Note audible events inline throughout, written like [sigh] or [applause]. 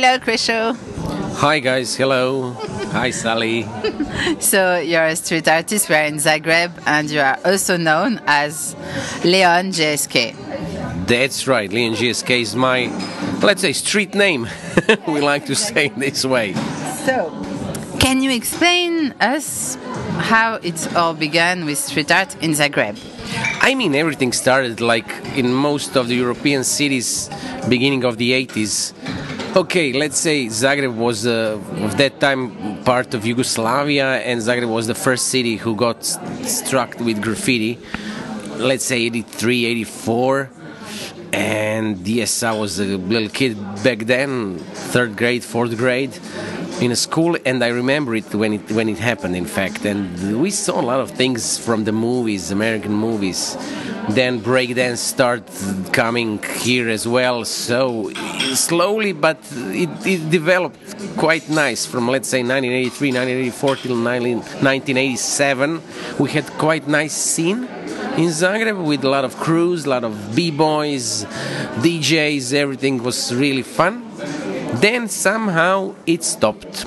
Hello, Krisho. Hi guys, hello. Hi Sally. [laughs] So you're a street artist. We are in Zagreb, and you are also known as Leon GSK. That's right, Leon GSK is my, let's say, street name. [laughs] we like to say it this way. So, can you explain us how it all began with street art in Zagreb? I mean, everything started like in most of the European cities, beginning of the 80s. Okay, let's say Zagreb was uh, that time part of Yugoslavia, and Zagreb was the first city who got struck with graffiti. Let's say 83, 84. And yes, I was a little kid back then, third grade, fourth grade, in a school, and I remember it when it when it happened. In fact, and we saw a lot of things from the movies, American movies. Then breakdance started coming here as well. So slowly, but it, it developed quite nice. From let's say 1983, 1984 till 1987, we had quite nice scene in Zagreb with a lot of crews, a lot of b-boys, DJs. Everything was really fun. Then somehow it stopped.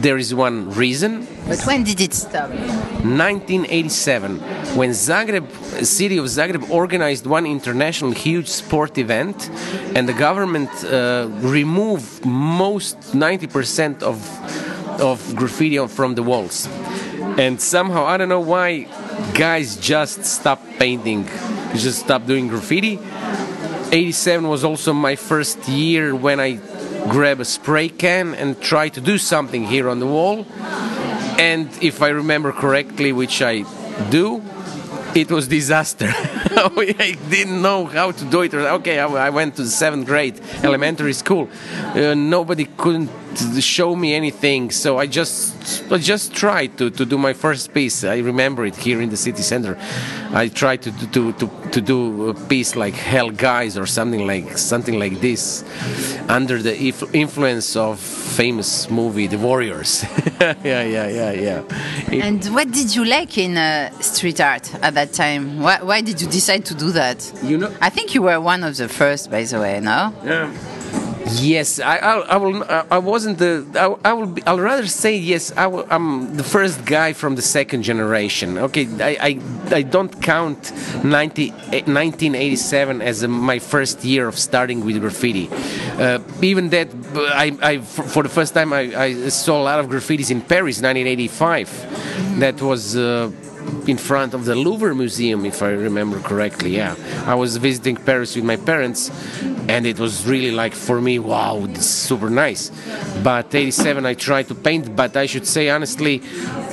There is one reason. But when did it stop? 1987, when Zagreb, city of Zagreb, organized one international huge sport event, and the government uh, removed most 90% of of graffiti from the walls. And somehow I don't know why guys just stopped painting, just stopped doing graffiti. 87 was also my first year when I grab a spray can and try to do something here on the wall. And if I remember correctly, which I do, it was disaster. [laughs] I didn't know how to do it. Okay, I, went to the seventh grade elementary school. Uh, nobody couldn't show me anything, so I just I just tried to, to do my first piece. I remember it here in the city center. I tried to to, to, to do a piece like Hell Guys or something like something like this, under the if- influence of famous movie The Warriors. [laughs] yeah, yeah, yeah, yeah. It- And what did you like in uh, street art at that time? Why, why did you decide to do that? You know- I think you were one of the first, by the way. No. Yes, I, I, I will. I wasn't the. I, I will. Be, I'll rather say yes. I will, I'm the first guy from the second generation. Okay, I, I, I don't count 90, 1987 as uh my first year of starting with graffiti. Uh, even that, I, I for for the first time I, I saw a lot of graffitis in Paris, 1985. That was. Uh, in front of the Louvre Museum, if I remember correctly. Yeah, I was visiting Paris with my parents, and it was really like for me, wow, this is super nice. But 87, I tried to paint, but I should say honestly,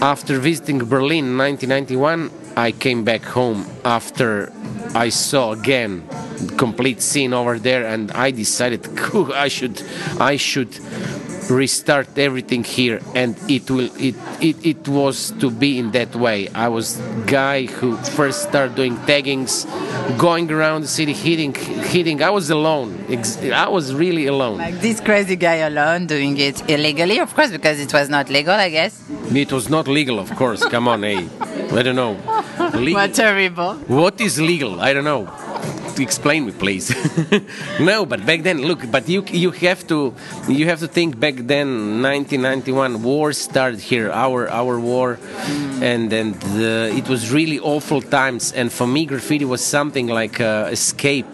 after visiting Berlin in 1991, I came back home after I saw again complete scene over there, and I decided [laughs] I should, I should restart everything here and it will it, it it was to be in that way. I was guy who first started doing taggings going around the city hitting hitting. I was alone. I was really alone. Like this crazy guy alone doing it illegally, of course, because it was not legal, I guess. it was not legal of course. Come on hey. I don't know. [laughs] Legal- What terrible. What is legal? I don't know. Explain me, please. [laughs] no, but back then, look, but you you have to you have to think back then, 1991, war started here, our our war, and then the, it was really awful times. And for me, graffiti was something like uh, escape,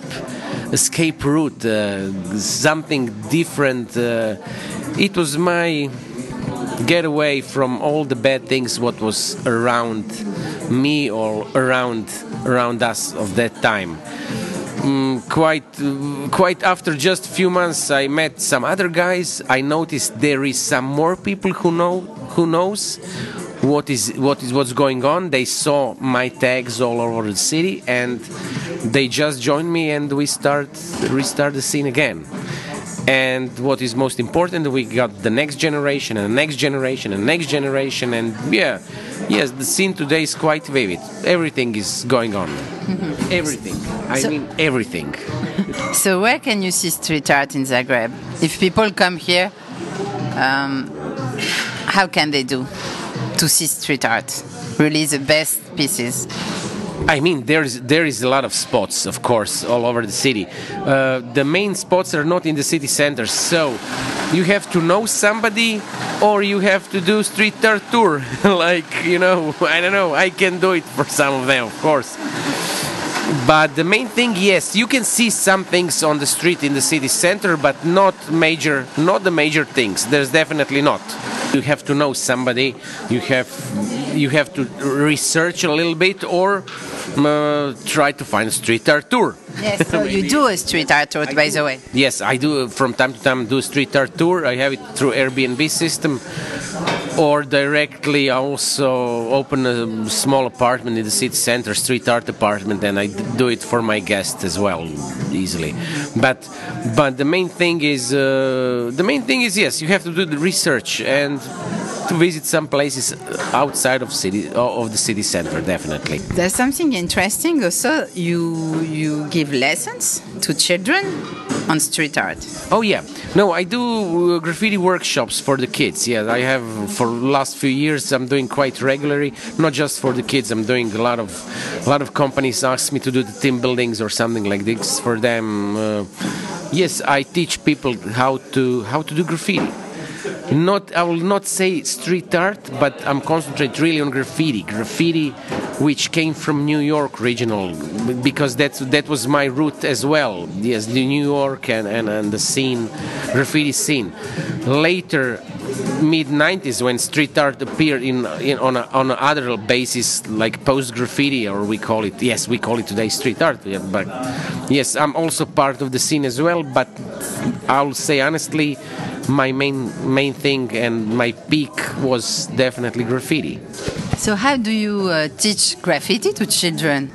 escape route, uh, something different. Uh, it was my get away from all the bad things what was around me or around around us of that time Mm, quite quite after just a few months i met some other guys. I noticed there is some more people who know who knows what is what is what's going on. They saw my tags all over the city and they just joined me and we start restart the scene again and what is most important we got the next generation and the next generation and next generation and yeah yes the scene today is quite vivid everything is going on everything i So- mean everything [laughs] So where can you see street art in Zagreb? If people come here, um, how can they do to see street art? Really the best pieces. I mean, there's there is a lot of spots, of course, all over the city. Uh, the main spots are not in the city center, so you have to know somebody or you have to do street art tour. [laughs] like, you know, I don't know, I can do it for some of them, of course. But the main thing, yes, you can see some things on the street in the city center, but not major, not the major things. There's definitely not. You have to know somebody. You have you have to research a little bit or uh, try to find a street art tour. Yes, so [laughs] you do a street art tour, by the way. Yes, I do from time to time do a street art tour. I have it through Airbnb system or directly also open a small apartment in the city center, street art apartment, and I do it for my guests as well, easily. But but the main thing is uh, the main thing is yes, you have to do the research and to visit some places outside of city of the city center definitely. There's something interesting. Also you you give lessons to children on street art. Oh yeah. No i do uh, graffiti workshops for the kids. Yeah i have for last few years i'm doing quite regularly. Not just for the kids i'm doing a lot of a lot of companies ask me to do the team buildings or something like this for them. Uh, yes i teach people how to how to do graffiti not I will not say street art, but I'm concentrate really on graffiti. Graffiti, which came from New York regional, because that that was my route as well. Yes, the New York and, and, and the scene, graffiti scene. Later, mid 90s when street art appeared in, in on a, on a other basis like post graffiti or we call it yes we call it today street art yeah, but yes i'm also part of the scene as well but i'll say honestly my main main thing and my peak was definitely graffiti. So how do you uh, teach graffiti to children?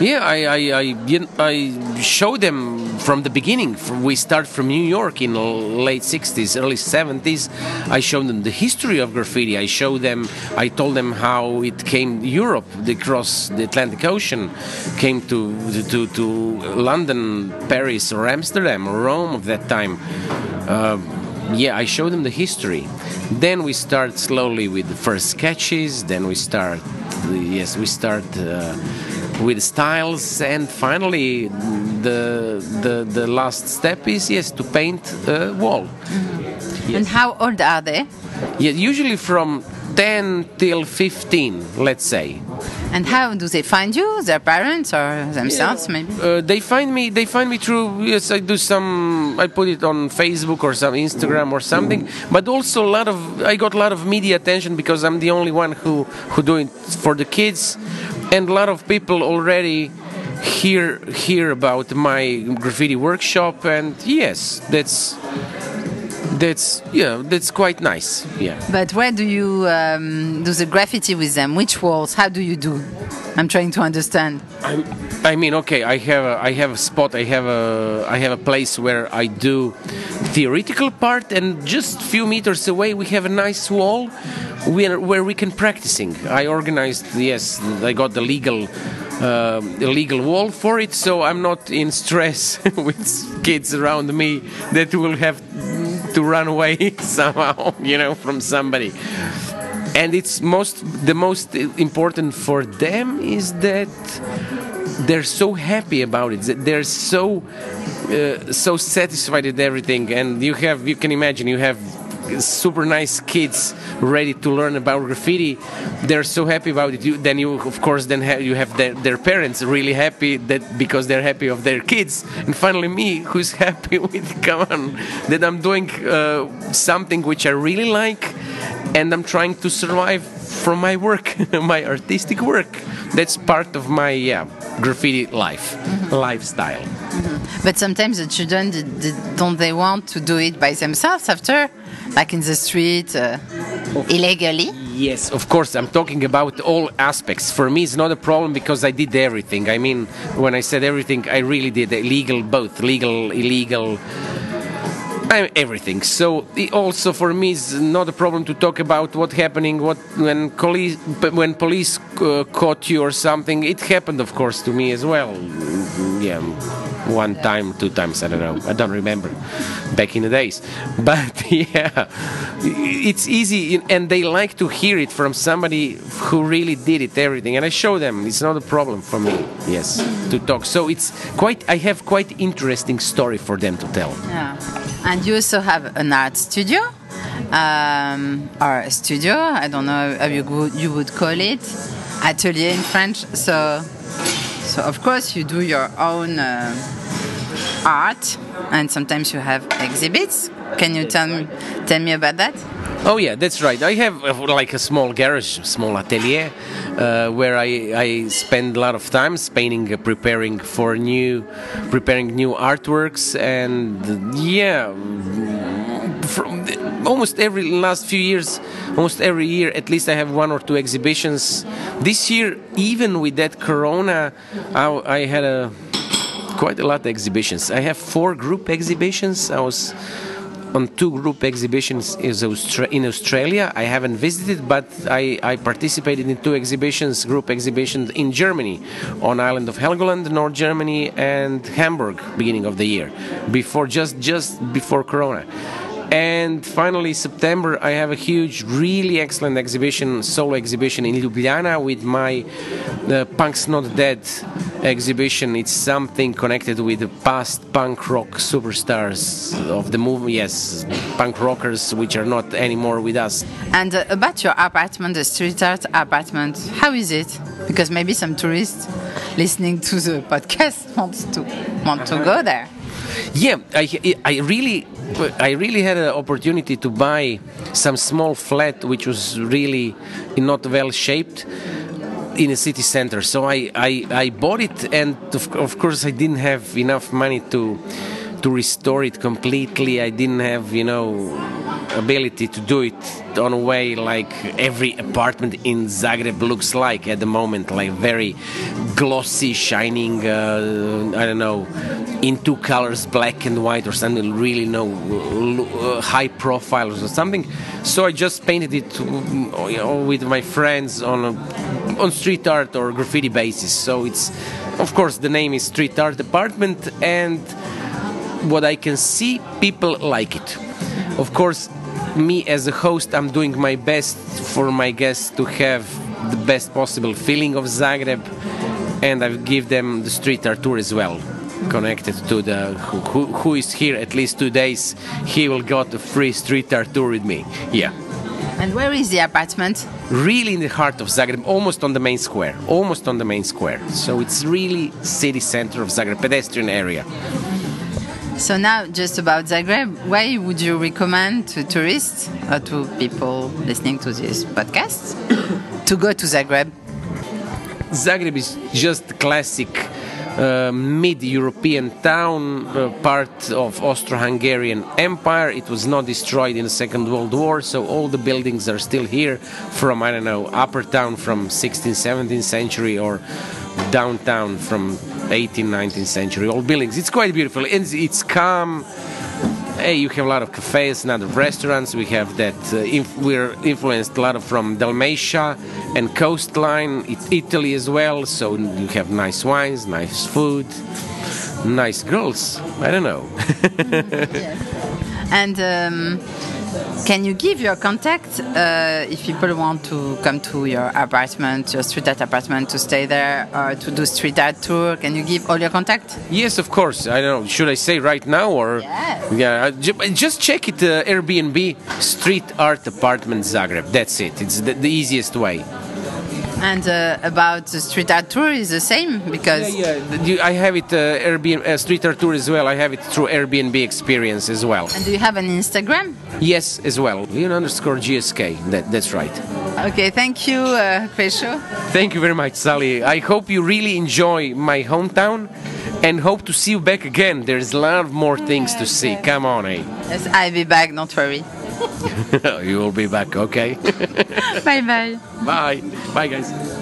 Yeah, I I, I, I show them from the beginning. We start from New York in late 60s, early 70s. I show them the history of graffiti. I show them, I told them how it came Europe, across the Atlantic Ocean, came to, to, to London, Paris, or Amsterdam, or Rome of that time. Uh, yeah, I show them the history. Then we start slowly with the first sketches. Then we start, yes, we start. Uh, with styles and finally the the the last step is yes to paint a wall. Mm-hmm. yes. and how old are they? Yeah usually from 10 till 15 let's say. And how do they find you? Their parents or themselves yeah. maybe? Uh, they find me they find me through yes i do some i put it on facebook or some instagram or something. But also a lot of i got a lot of media attention because i'm the only one who who do it for the kids. And a lot of people already hear hear about my graffiti workshop and yes that's that's yeah that's quite nice yeah. But where do you um, do the graffiti with them? Which walls? How do you do? I'm trying to understand. I, I mean okay i have a, i have a spot i have a i have a place where i do theoretical part and just few meters away we have a nice wall where, where we can practicing. I organized yes i got the legal uh, legal wall for it so i'm not in stress [laughs] with kids around me that will have to run away [laughs] somehow, you know, from somebody. And it's most the most important for them is that they're so happy about it. that They're so uh, so satisfied with everything. And you have you can imagine you have super nice kids ready to learn about graffiti. They're so happy about it. You, then you of course then have, you have their, their, parents really happy that because they're happy of their kids. And finally me who's [laughs] happy with come on that i'm doing uh, something which i really like and i'm trying to survive from my work [laughs] my artistic work. That's part of my yeah graffiti life mm-hmm. lifestyle. Mm-hmm. but sometimes the children don't they want to do it by themselves after like in the street uh, illegally? Yes, of course. I'm talking about all aspects. For me, it's not a problem because I did everything. I mean, when I said everything, I really did illegal, both legal, illegal. everything. So also for me it's not a problem to talk about what happening what when police when police uh, caught you or something. It happened, of course, to me as well. Yeah one time, two times, I don't know. I don't remember back in the days. [laughs] But yeah, it's easy and they like to hear it from somebody who really did it, everything. And I show them it's not a problem for me, yes, to talk. So it's quite, I have quite interesting story for them to tell. Yeah. And you also have an art studio, um, or a studio. I don't know how you you would call it, atelier in French. So, so of course you do your own uh, art, and sometimes you have exhibits. Can you tell me tell me about that? Oh yeah, that's right. I have uh, like a small garage, small atelier, uh, where I, I spend a lot of time painting, uh, preparing for new, preparing new artworks, and yeah, from the, almost every last few years, almost every year, at least I have one or two exhibitions. This year, even with that Corona, I, I had a quite a lot of exhibitions. I have four group exhibitions. I was on two group exhibitions in Australia. I haven't visited, but I, I, participated in two exhibitions, group exhibitions in Germany, on island of Helgoland, North Germany, and Hamburg, beginning of the year, before just just before Corona. And finally, September, I have a huge, really excellent exhibition, solo exhibition in Ljubljana with my uh, Punk's Not Dead exhibition. It's something connected with the past punk rock superstars of the movie. Yes, punk rockers which are not anymore with us. And uh, about your apartment, the street art apartment, how is it? Because maybe some tourists listening to the podcast [laughs] want to want to go there. Yeah, I, I really I really had an opportunity to buy some small flat which was really not well shaped in a city center. So I, I, I bought it, and of, of course I didn't have enough money to to restore it completely. I didn't have you know ability to do it on a way like every apartment in Zagreb looks like at the moment, like very glossy, shining. Uh, I don't know in two colors, black and white, or something really no uh, high profile or something. So I just painted it you know, with my friends on a, on street art or graffiti basis. So it's, of course, the name is Street Art Apartment, and what I can see, people like it. Of course, me as a host, I'm doing my best for my guests to have the best possible feeling of Zagreb, and I give them the street art tour as well connected to the who, who is here at least two days he will got a free street art tour with me yeah. And where is the apartment? Really in the heart of zagreb almost on the main square almost on the main square. So it's really city center of zagreb pedestrian area so now just about zagreb why would you recommend to tourists or to people listening to this podcast [coughs] to go to zagreb zagreb is just classic uh, mid-European town, uh, part of Austro-Hungarian Empire. It was not destroyed in the Second World War, so all the buildings are still here from I don't know upper town from 16th, 17th century or downtown from 18th, 19th century. old buildings. It's quite beautiful. It's, it's calm hey, you have a lot of cafes and other restaurants. We have that. Uh, inf- we're influenced a lot of from Dalmatia and coastline, it- Italy as well. So you have nice wines, nice food, nice girls. I don't know. [laughs] And. Um can you give your contact uh, if people want to come to your apartment, your street art apartment, to stay there or to do street art tour? Can you give all your contact? Yes, of course. I don't know. Should I say right now or? Yes. Yeah. Just check it. Uh, Airbnb Street Art Apartment Zagreb. That's it. It's the, the easiest way. And uh, about the street art tour is the same because yeah, yeah. I have it uh, Airbnb uh, street art tour as well. I have it through Airbnb experience as well. And do you have an Instagram? Yes, as well. Leon underscore GSK. That, that's right. Okay, thank you, uh, Thank you very much, Sally. I hope you really enjoy my hometown and hope to see you back again. There's a lot of more things to see. Come on, eh? Yes, I'll be back. Don't worry. [laughs] you will be back, okay? bye bye. Bye. Bye, guys.